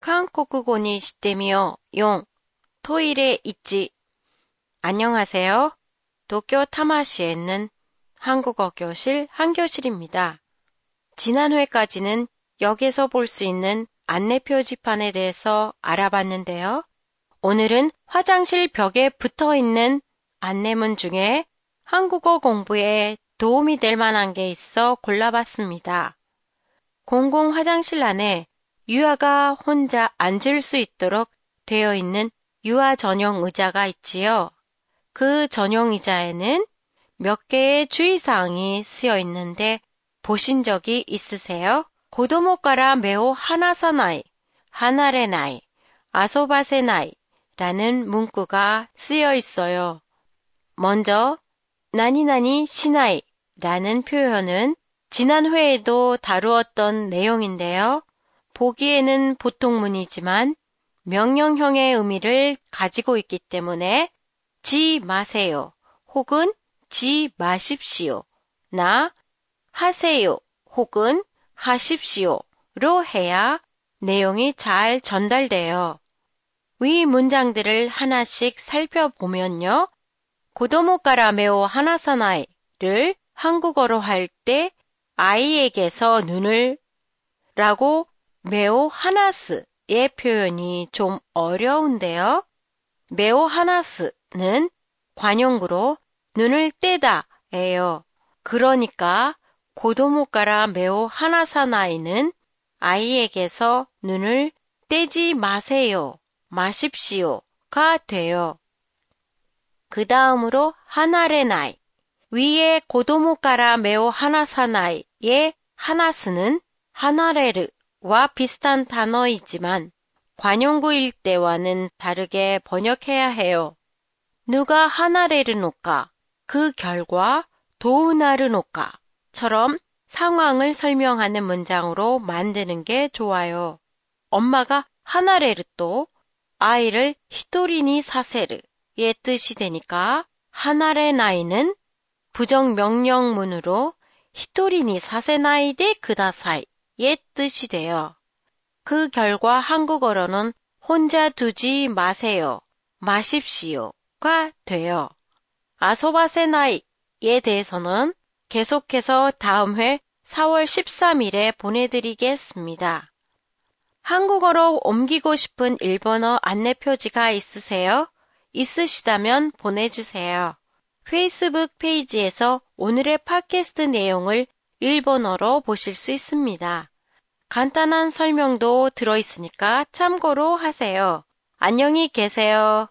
한국어니 시대미요 용 토일에 있지 안녕하세요. 도쿄 타마시에 있는 한국어 교실 한교실입니다. 지난 회까지는 역에서 볼 수 있는 안내 표지판에 대해서 알아봤는데요. 오늘은 화장실 벽에 붙어 있는 안내문 중에 한국어 공부에 도움이 될 만한 게 있어 골라봤습니다. 공공 화장실 안에 유아가 혼자 앉을 수 있도록 되어 있는 유아 전용 의자가 있지요. 그 전용 의자에는 몇 개의 주의사항이 쓰여 있는데 보신 적이 있으세요? 고도모가라 매우 하나사나이, 하나레나이, 아소바세나이 라는 문구가 쓰여 있어요. 먼저 나니나니 시나이 라는 표현은 지난 회에도 다루었던 내용인데요. 보기에는 보통문이지만 명령형의 의미를 가지고 있기 때문에 지 마세요 혹은 지 마십시오 나 하세요 혹은 하십시오로 해야 내용이 잘 전달돼요. 위 문장들을 하나씩 살펴보면요. 고도모가라 메오 하나사나이를 한국어로 할 때 아이에게서 눈을 라고 메오 하나스의 표현이 좀 어려운데요. 메오 하나스는 관용구로 눈을 떼다예요. 그러니까 고도모가라 메오 하나사나이는 아이에게서 눈을 떼지 마세요. 마십시오가 돼요. 그 다음으로 하나레나이. 위에 고도모가라 메오 하나사나이의 하나스는 하나레르 와 비슷한 단어이지만 관용구일 때와는 다르게 번역해야 해요. 누가 하나레르노까, 그 결과 도우나르노까처럼 상황을 설명하는 문장으로 만드는 게 좋아요. 엄마가 하나레르 또 아이를 히토리니 사세르의 뜻이 되니까 하나레 나이는 부정 명령문으로 히토리니 사세나이데 그다사이 의 뜻이 돼요. 그 결과 한국어로는 혼자 두지 마세요, 마십시오가 돼요. 아소바세나이에 대해서는 계속해서 다음 회 4월 13일에 보내드리겠습니다. 한국어로 옮기고 싶은 일본어 안내 표지가 있으세요? 있으시다면 보내주세요. 페이스북 페이지에서 오늘의 팟캐스트 내용을 일본어로 보실 수 있습니다. 간단한 설명도 들어있으니까 참고로 하세요. 안녕히 계세요.